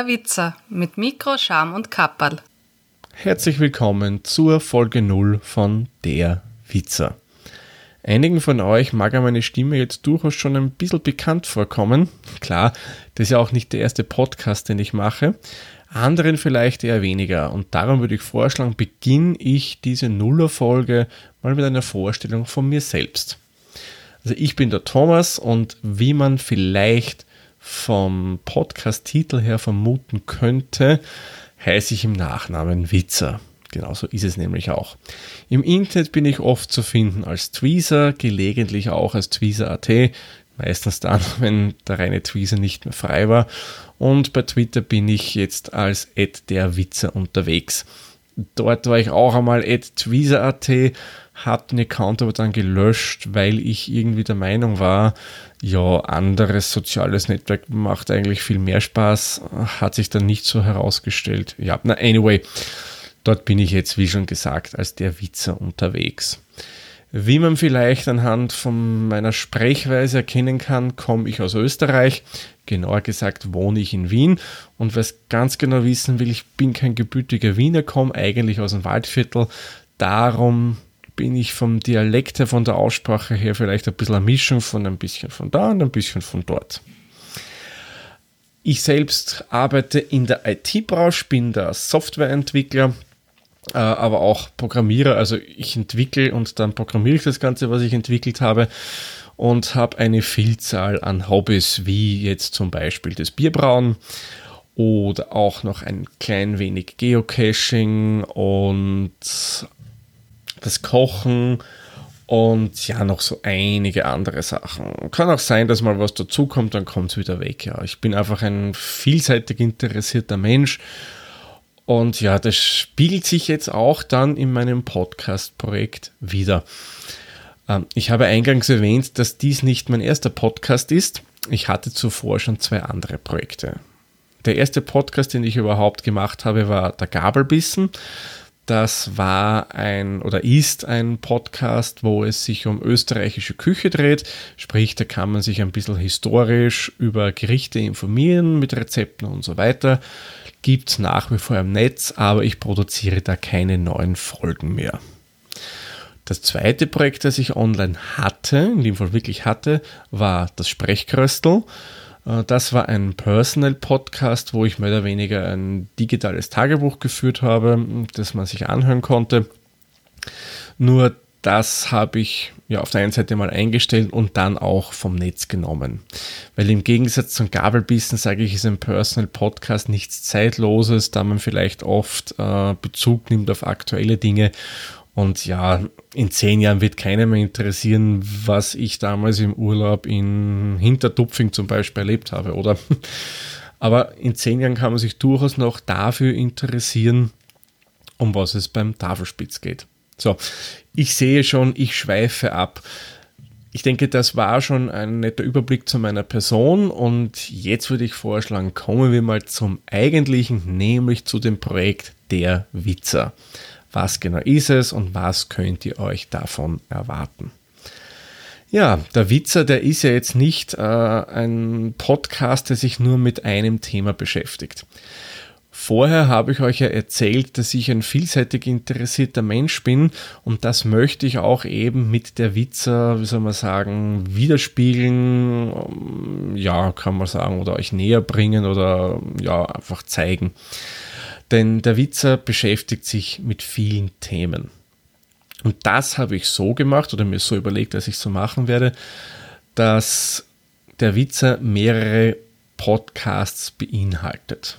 Der Witzer mit Mikro, Scham und Kapperl. Herzlich willkommen zur Folge 0 von Der Witzer. Einigen von euch mag ja meine Stimme jetzt durchaus schon ein bisschen bekannt vorkommen. Klar, das ist ja auch nicht der erste Podcast, den ich mache. Anderen vielleicht eher weniger. Und darum würde ich vorschlagen, beginne ich diese Nullerfolge mal mit einer Vorstellung von mir selbst. Also ich bin der Thomas und wie man vielleicht vom Podcast-Titel her vermuten könnte, heiße ich im Nachnamen Witzer. Genauso ist es nämlich auch. Im Internet bin ich oft zu finden als Tweezer, gelegentlich auch als Tweezer.at, meistens dann, wenn der reine Tweezer nicht mehr frei war. Und bei Twitter bin ich jetzt als der Witzer unterwegs. Dort war ich auch einmal tweezer.at, habe den Account aber dann gelöscht, weil ich irgendwie der Meinung war, ja, anderes soziales Netzwerk macht eigentlich viel mehr Spaß, hat sich dann nicht so herausgestellt. Ja, na, anyway, dort bin ich jetzt, wie schon gesagt, als der Witzer unterwegs. Wie man vielleicht anhand von meiner Sprechweise erkennen kann, komme ich aus Österreich. Genauer gesagt wohne ich in Wien. Und wer es ganz genau wissen will, ich bin kein gebürtiger Wiener, komme eigentlich aus dem Waldviertel. Darum bin ich vom Dialekt her, von der Aussprache her vielleicht ein bisschen eine Mischung von ein bisschen von da und ein bisschen von dort. Ich selbst arbeite in der IT-Branche, bin der Softwareentwickler, äh, aber auch Programmierer. Also ich entwickle und dann programmiere ich das Ganze, was ich entwickelt habe und habe eine Vielzahl an Hobbys, wie jetzt zum Beispiel das Bierbrauen oder auch noch ein klein wenig Geocaching und das Kochen und ja, noch so einige andere Sachen. Kann auch sein, dass mal was dazukommt, dann kommt es wieder weg. Ja, ich bin einfach ein vielseitig interessierter Mensch. Und ja, das spiegelt sich jetzt auch dann in meinem Podcast-Projekt wieder. Ähm, ich habe eingangs erwähnt, dass dies nicht mein erster Podcast ist. Ich hatte zuvor schon zwei andere Projekte. Der erste Podcast, den ich überhaupt gemacht habe, war der Gabelbissen. Das war ein oder ist ein Podcast, wo es sich um österreichische Küche dreht. Sprich, da kann man sich ein bisschen historisch über Gerichte informieren mit Rezepten und so weiter. Gibt es nach wie vor im Netz, aber ich produziere da keine neuen Folgen mehr. Das zweite Projekt, das ich online hatte, in dem Fall wirklich hatte, war das Sprechkröstel. Äh, das war ein Personal-Podcast, wo ich mehr oder weniger ein digitales Tagebuch geführt habe, das man sich anhören konnte. Nur das habe ich ja auf der einen Seite mal eingestellt und dann auch vom Netz genommen. Weil im Gegensatz zum Gabelbissen sage ich, ist ein Personal Podcast nichts Zeitloses, da man vielleicht oft äh, Bezug nimmt auf aktuelle Dinge und ja, in zehn Jahren wird keiner mehr interessieren, was ich damals im Urlaub in Hintertupfing zum Beispiel erlebt habe, oder? Aber in zehn Jahren kann man sich durchaus noch dafür interessieren, um was es beim Tafelspitz geht. So, ich sehe schon, ich schweife ab. Ich denke, das war schon ein netter Überblick zu meiner Person und jetzt würde ich vorschlagen, kommen wir mal zum eigentlichen, nämlich zu dem Projekt Der Witzer was genau ist es und was könnt ihr euch davon erwarten. Ja, der Witzer, der ist ja jetzt nicht äh, ein Podcast, der sich nur mit einem Thema beschäftigt. Vorher habe ich euch ja erzählt, dass ich ein vielseitig interessierter Mensch bin und das möchte ich auch eben mit der Witzer, wie soll man sagen, widerspiegeln, ja, kann man sagen, oder euch näher bringen oder ja, einfach zeigen. Denn der Witzer beschäftigt sich mit vielen Themen. Und das habe ich so gemacht oder mir so überlegt, dass ich so machen werde, dass der Witzer mehrere Podcasts beinhaltet.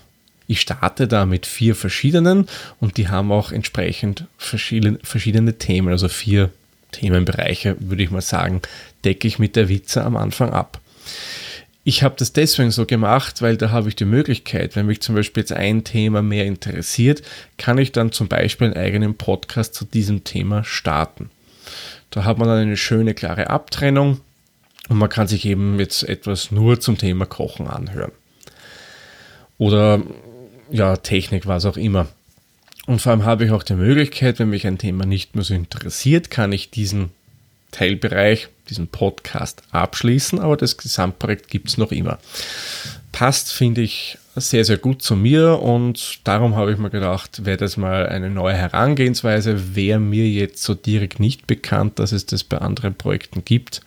Ich starte da mit vier verschiedenen und die haben auch entsprechend verschiedene, verschiedene Themen, also vier Themenbereiche, würde ich mal sagen, decke ich mit der Witzer am Anfang ab ich habe das deswegen so gemacht, weil da habe ich die Möglichkeit, wenn mich zum Beispiel jetzt ein Thema mehr interessiert, kann ich dann zum Beispiel einen eigenen Podcast zu diesem Thema starten. Da hat man dann eine schöne, klare Abtrennung und man kann sich eben jetzt etwas nur zum Thema Kochen anhören. Oder ja, Technik, was auch immer. Und vor allem habe ich auch die Möglichkeit, wenn mich ein Thema nicht mehr so interessiert, kann ich diesen Teilbereich, diesen Podcast abschließen, aber das Gesamtprojekt gibt es noch immer. Passt, finde ich, sehr, sehr gut zu mir und darum habe ich mir gedacht, wäre das mal eine neue Herangehensweise. Wäre mir jetzt so direkt nicht bekannt, dass es das bei anderen Projekten gibt,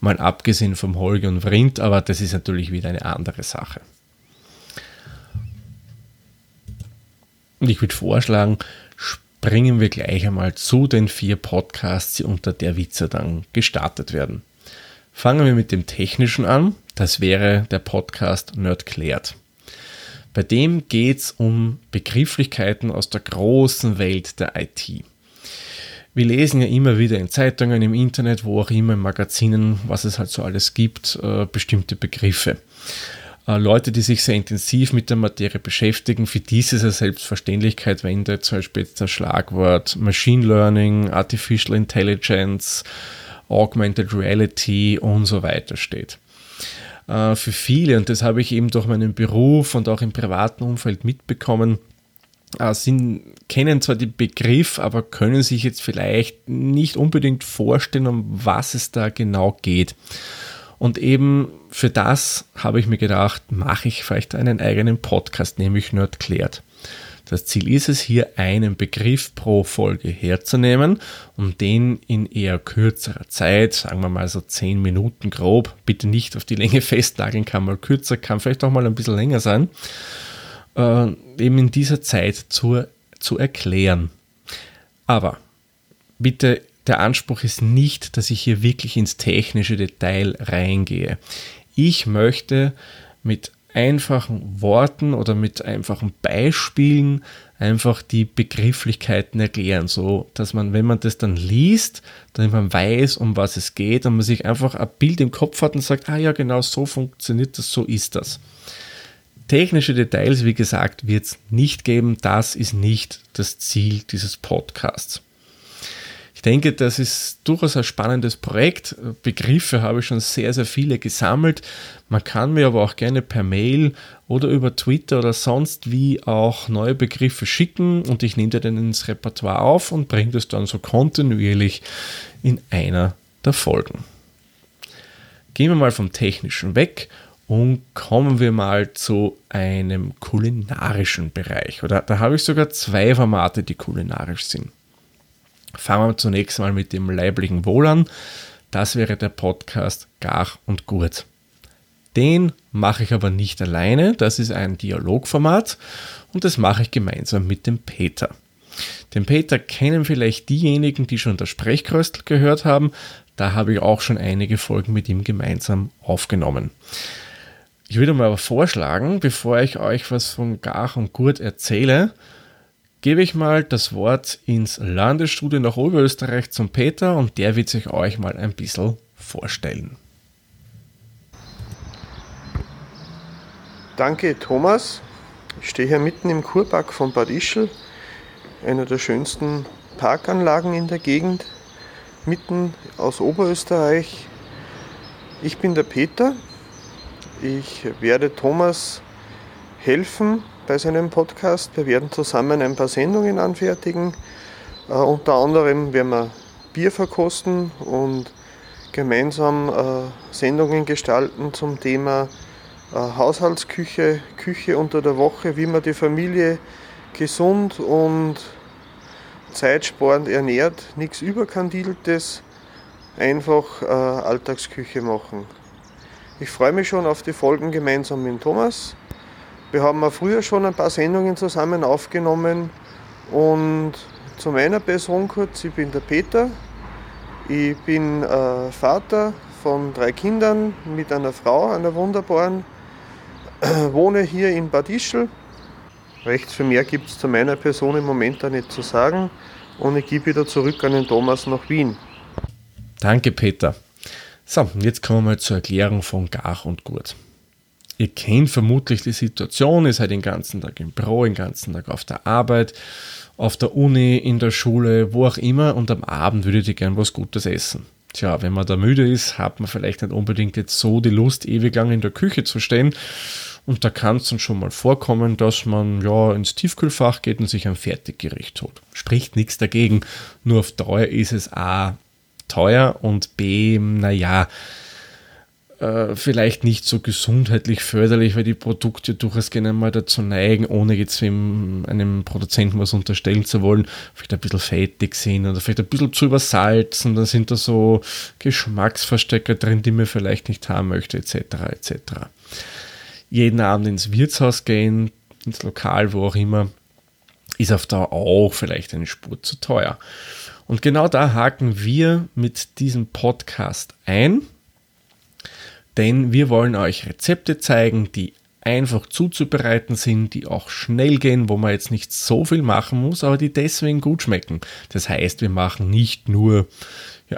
mal abgesehen vom Holger und Vrind, aber das ist natürlich wieder eine andere Sache. Und ich würde vorschlagen, springen wir gleich einmal zu den vier Podcasts, die unter der Witze dann gestartet werden. Fangen wir mit dem Technischen an. Das wäre der Podcast Nerd klärt. Bei dem geht es um Begrifflichkeiten aus der großen Welt der IT. Wir lesen ja immer wieder in Zeitungen, im Internet, wo auch immer, in Magazinen, was es halt so alles gibt, äh, bestimmte Begriffe. Äh, Leute, die sich sehr intensiv mit der Materie beschäftigen, für die ist es eine Selbstverständlichkeit, wenn da zum Beispiel jetzt das Schlagwort Machine Learning, Artificial Intelligence, Augmented Reality und so weiter steht. Äh, für viele, und das habe ich eben durch meinen Beruf und auch im privaten Umfeld mitbekommen, äh, sind, kennen zwar den Begriff, aber können sich jetzt vielleicht nicht unbedingt vorstellen, um was es da genau geht. Und eben für das habe ich mir gedacht, mache ich vielleicht einen eigenen Podcast, nämlich Nerd klärt. Das Ziel ist es, hier einen Begriff pro Folge herzunehmen und den in eher kürzerer Zeit, sagen wir mal so 10 Minuten grob, bitte nicht auf die Länge festnageln, kann mal kürzer, kann vielleicht auch mal ein bisschen länger sein, äh, eben in dieser Zeit zu, zu erklären. Aber bitte, der Anspruch ist nicht, dass ich hier wirklich ins technische Detail reingehe. Ich möchte mit einfachen Worten oder mit einfachen Beispielen einfach die Begrifflichkeiten erklären, so dass man, wenn man das dann liest, dann man weiß, um was es geht und man sich einfach ein Bild im Kopf hat und sagt, ah ja, genau so funktioniert das, so ist das. Technische Details, wie gesagt, wird es nicht geben. Das ist nicht das Ziel dieses Podcasts. Ich denke, das ist durchaus ein spannendes Projekt. Begriffe habe ich schon sehr, sehr viele gesammelt. Man kann mir aber auch gerne per Mail oder über Twitter oder sonst wie auch neue Begriffe schicken und ich nehme die dann ins Repertoire auf und bringe das dann so kontinuierlich in einer der Folgen. Gehen wir mal vom Technischen weg und kommen wir mal zu einem kulinarischen Bereich. Oder da habe ich sogar zwei Formate, die kulinarisch sind. Fangen wir zunächst mal mit dem leiblichen Wohl an. Das wäre der Podcast Gar und Gurt. Den mache ich aber nicht alleine, das ist ein Dialogformat und das mache ich gemeinsam mit dem Peter. Den Peter kennen vielleicht diejenigen, die schon das Sprechkröstel gehört haben. Da habe ich auch schon einige Folgen mit ihm gemeinsam aufgenommen. Ich würde mal aber vorschlagen, bevor ich euch was von Gar und Gurt erzähle, gebe ich mal das Wort ins Landesstudio nach Oberösterreich zum Peter und der wird sich euch mal ein bisschen vorstellen. Danke Thomas. Ich stehe hier mitten im Kurpark von Bad Ischl, einer der schönsten Parkanlagen in der Gegend, mitten aus Oberösterreich. Ich bin der Peter. Ich werde Thomas helfen bei seinem Podcast. Wir werden zusammen ein paar Sendungen anfertigen. Äh, unter anderem werden wir Bier verkosten und gemeinsam äh, Sendungen gestalten zum Thema äh, Haushaltsküche, Küche unter der Woche, wie man die Familie gesund und zeitsparend ernährt, nichts Überkandiltes, einfach äh, Alltagsküche machen. Ich freue mich schon auf die Folgen gemeinsam mit Thomas. Wir haben auch früher schon ein paar Sendungen zusammen aufgenommen und zu meiner Person kurz, ich bin der Peter, ich bin äh, Vater von drei Kindern mit einer Frau, einer wunderbaren, äh, wohne hier in Bad Ischl. Rechts für mehr gibt es zu meiner Person im Moment da nicht zu sagen und ich gebe wieder zurück an den Thomas nach Wien. Danke Peter. So, jetzt kommen wir mal zur Erklärung von Gar und Gurt. Ihr kennt vermutlich die Situation, ihr seid den ganzen Tag im Büro, den ganzen Tag auf der Arbeit, auf der Uni, in der Schule, wo auch immer und am Abend würdet ihr gern was Gutes essen. Tja, wenn man da müde ist, hat man vielleicht nicht unbedingt jetzt so die Lust, ewig lang in der Küche zu stehen. Und da kann es dann schon mal vorkommen, dass man ja ins Tiefkühlfach geht und sich ein Fertiggericht holt. Spricht nichts dagegen, nur auf Dauer ist es A teuer und B, naja, äh, vielleicht nicht so gesundheitlich förderlich, weil die Produkte durchaus gerne mal dazu neigen, ohne jetzt einem Produzenten was unterstellen zu wollen, vielleicht ein bisschen fettig sind oder vielleicht ein bisschen zu übersalzen, dann sind da so Geschmacksverstecker drin, die man vielleicht nicht haben möchte, etc. etc. Jeden Abend ins Wirtshaus gehen, ins Lokal, wo auch immer, ist auf Dauer auch vielleicht eine Spur zu teuer. Und genau da haken wir mit diesem Podcast ein denn wir wollen euch Rezepte zeigen, die einfach zuzubereiten sind, die auch schnell gehen, wo man jetzt nicht so viel machen muss, aber die deswegen gut schmecken. Das heißt, wir machen nicht nur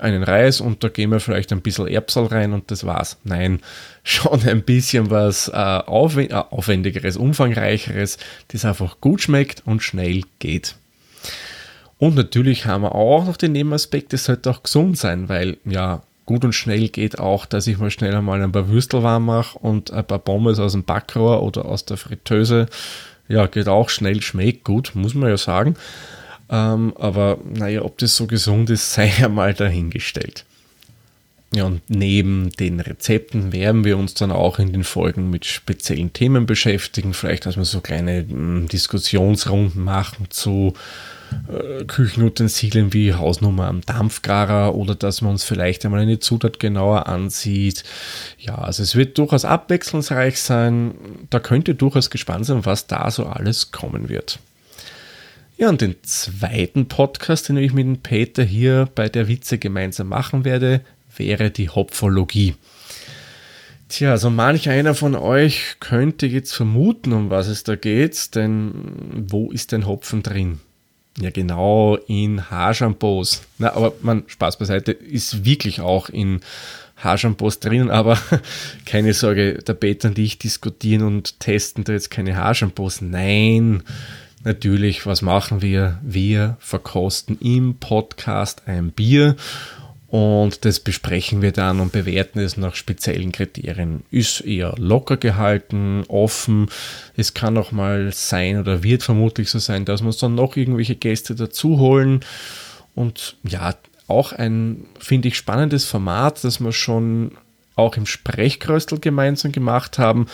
einen Reis und da gehen wir vielleicht ein bisschen Erbsal rein und das war's. Nein, schon ein bisschen was äh, äh, aufwendigeres, umfangreicheres, das einfach gut schmeckt und schnell geht. Und natürlich haben wir auch noch den Nebenaspekt, es sollte auch gesund sein, weil ja, gut und schnell geht auch, dass ich mal schnell einmal ein paar Würstel warm mache und ein paar Pommes aus dem Backrohr oder aus der Fritteuse. Ja, geht auch schnell, schmeckt gut, muss man ja sagen. Ähm, aber naja, ob das so gesund ist, sei ja mal dahingestellt. Ja, und neben den Rezepten werden wir uns dann auch in den Folgen mit speziellen Themen beschäftigen. Vielleicht, dass wir so kleine mm, Diskussionsrunden machen zu äh, Küchenutensilien wie Hausnummer am Dampfgarer oder dass man uns vielleicht einmal eine Zutat genauer ansieht. Ja, also es wird durchaus abwechslungsreich sein. Da könnt ihr durchaus gespannt sein, was da so alles kommen wird. Ja, und den zweiten Podcast, den ich mit dem Peter hier bei der Witze gemeinsam machen werde, wäre die Hopfologie. Tja, also manch einer von euch könnte jetzt vermuten, um was es da geht, denn wo ist denn Hopfen drin? Ja, genau, in Haarshampoos. Na, aber man, Spaß beiseite, ist wirklich auch in Haarshampoos drin, aber keine Sorge, der Peter und ich diskutieren und testen da jetzt keine Haarshampoos. Nein, natürlich, was machen wir? Wir verkosten im Podcast ein Bier und das besprechen wir dann und bewerten es nach speziellen Kriterien. Ist eher locker gehalten, offen. Es kann auch mal sein oder wird vermutlich so sein, dass wir uns dann noch irgendwelche Gäste dazu holen. Und ja, auch ein, finde ich, spannendes Format, das wir schon auch im Sprechkröstel gemeinsam gemacht haben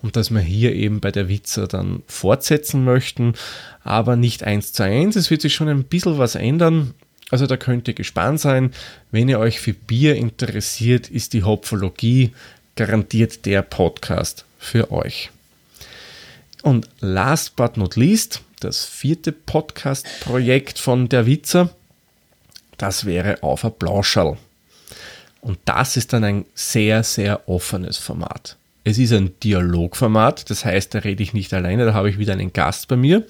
und das wir hier eben bei der Witzer dann fortsetzen möchten, aber nicht eins zu eins. Es wird sich schon ein bisschen was ändern. Also da könnt ihr gespannt sein. Wenn ihr euch für Bier interessiert, ist die Hopfologie garantiert der Podcast für euch. Und last but not least, das vierte Podcast-Projekt von der Witzer, das wäre auf ein Blauschall. Und das ist dann ein sehr, sehr offenes Format. Es ist ein Dialogformat, das heißt, da rede ich nicht alleine, da habe ich wieder einen Gast bei mir.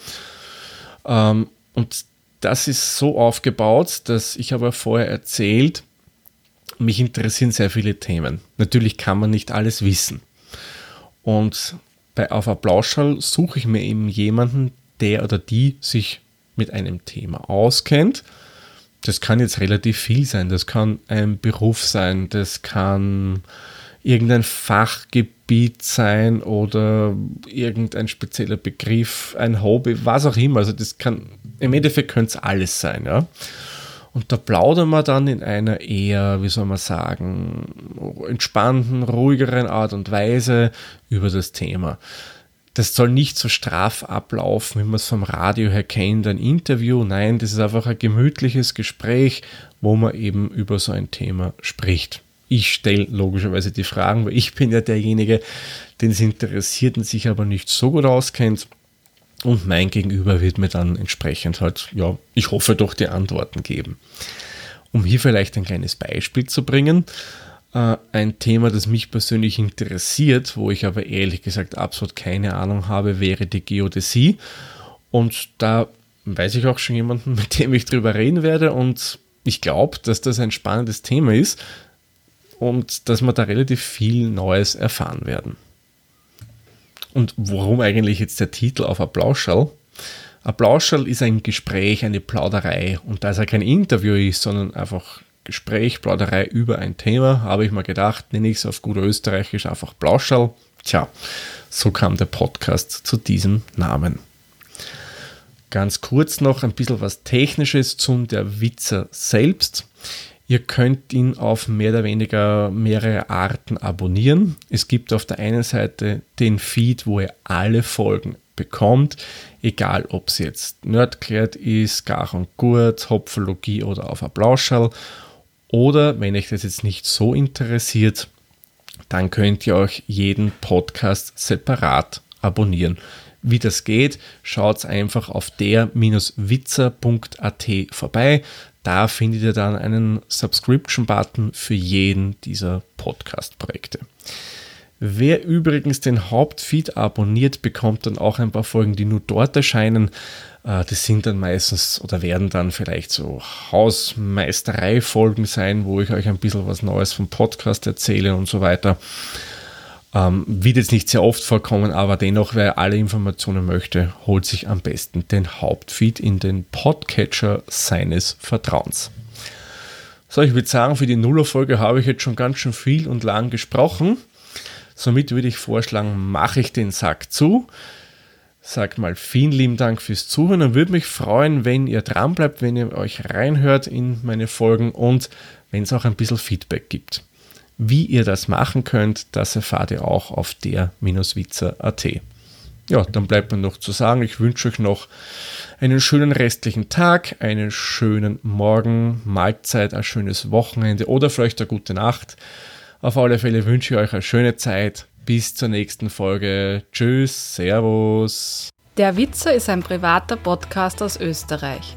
Ähm, und das ist so aufgebaut, dass ich aber vorher erzählt, mich interessieren sehr viele Themen. Natürlich kann man nicht alles wissen. Und bei Auf Applauschall suche ich mir eben jemanden, der oder die sich mit einem Thema auskennt. Das kann jetzt relativ viel sein. Das kann ein Beruf sein, das kann irgendein Fachgebiet sein oder irgendein spezieller Begriff, ein Hobby, was auch immer. Also das kann, im Endeffekt könnte es alles sein, ja. Und da plaudern wir dann in einer eher, wie soll man sagen, entspannten, ruhigeren Art und Weise über das Thema. Das soll nicht so straff ablaufen, wie man es vom Radio her kennt, ein Interview. Nein, das ist einfach ein gemütliches Gespräch, wo man eben über so ein Thema spricht. Ich stelle logischerweise die Fragen, weil ich bin ja derjenige, den es interessiert und sich aber nicht so gut auskennt. Und mein Gegenüber wird mir dann entsprechend halt, ja, ich hoffe doch die Antworten geben. Um hier vielleicht ein kleines Beispiel zu bringen, äh, ein Thema, das mich persönlich interessiert, wo ich aber ehrlich gesagt absolut keine Ahnung habe, wäre die Geodäsie. Und da weiß ich auch schon jemanden, mit dem ich drüber reden werde und ich glaube, dass das ein spannendes Thema ist und dass wir da relativ viel Neues erfahren werden. Und warum eigentlich jetzt der Titel auf Applausschall? Applausschall ist ein Gespräch, eine Plauderei. Und da es ja kein Interview ist, sondern einfach Gespräch, Plauderei über ein Thema, habe ich mir gedacht, nenne ich es auf gut österreichisch einfach Plauschall. Tja, so kam der Podcast zu diesem Namen. Ganz kurz noch ein bisschen was Technisches zum der Witzer selbst. Ihr könnt ihn auf mehr oder weniger mehrere Arten abonnieren. Es gibt auf der einen Seite den Feed, wo ihr alle Folgen bekommt, egal ob es jetzt Nerdklärt ist, Gar und Gurt, Hopfologie oder auf Applausschall. Oder wenn euch das jetzt nicht so interessiert, dann könnt ihr euch jeden Podcast separat abonnieren. Wie das geht, schaut einfach auf der-witzer.at vorbei. Da findet ihr dann einen Subscription-Button für jeden dieser Podcast-Projekte. Wer übrigens den Hauptfeed abonniert, bekommt dann auch ein paar Folgen, die nur dort erscheinen. Äh, das sind dann meistens oder werden dann vielleicht so Hausmeisterei-Folgen sein, wo ich euch ein bisschen was Neues vom Podcast erzähle und so weiter. Ähm, wird jetzt nicht sehr oft vorkommen, aber dennoch, wer alle Informationen möchte, holt sich am besten den Hauptfeed in den Podcatcher seines Vertrauens. So, ich würde sagen, für die Nullerfolge habe ich jetzt schon ganz schön viel und lang gesprochen. Somit würde ich vorschlagen, mache ich den Sack zu. Sag mal vielen lieben Dank fürs Zuhören und würde mich freuen, wenn ihr dran bleibt, wenn ihr euch reinhört in meine Folgen und wenn es auch ein bisschen Feedback gibt. Wie ihr das machen könnt, das erfahrt ihr auch auf der-witzer.at. Ja, dann bleibt mir noch zu sagen, ich wünsche euch noch einen schönen restlichen Tag, einen schönen Morgen, Mahlzeit, ein schönes Wochenende oder vielleicht eine gute Nacht. Auf alle Fälle wünsche ich euch eine schöne Zeit. Bis zur nächsten Folge. Tschüss, Servus. Der Witzer ist ein privater Podcast aus Österreich.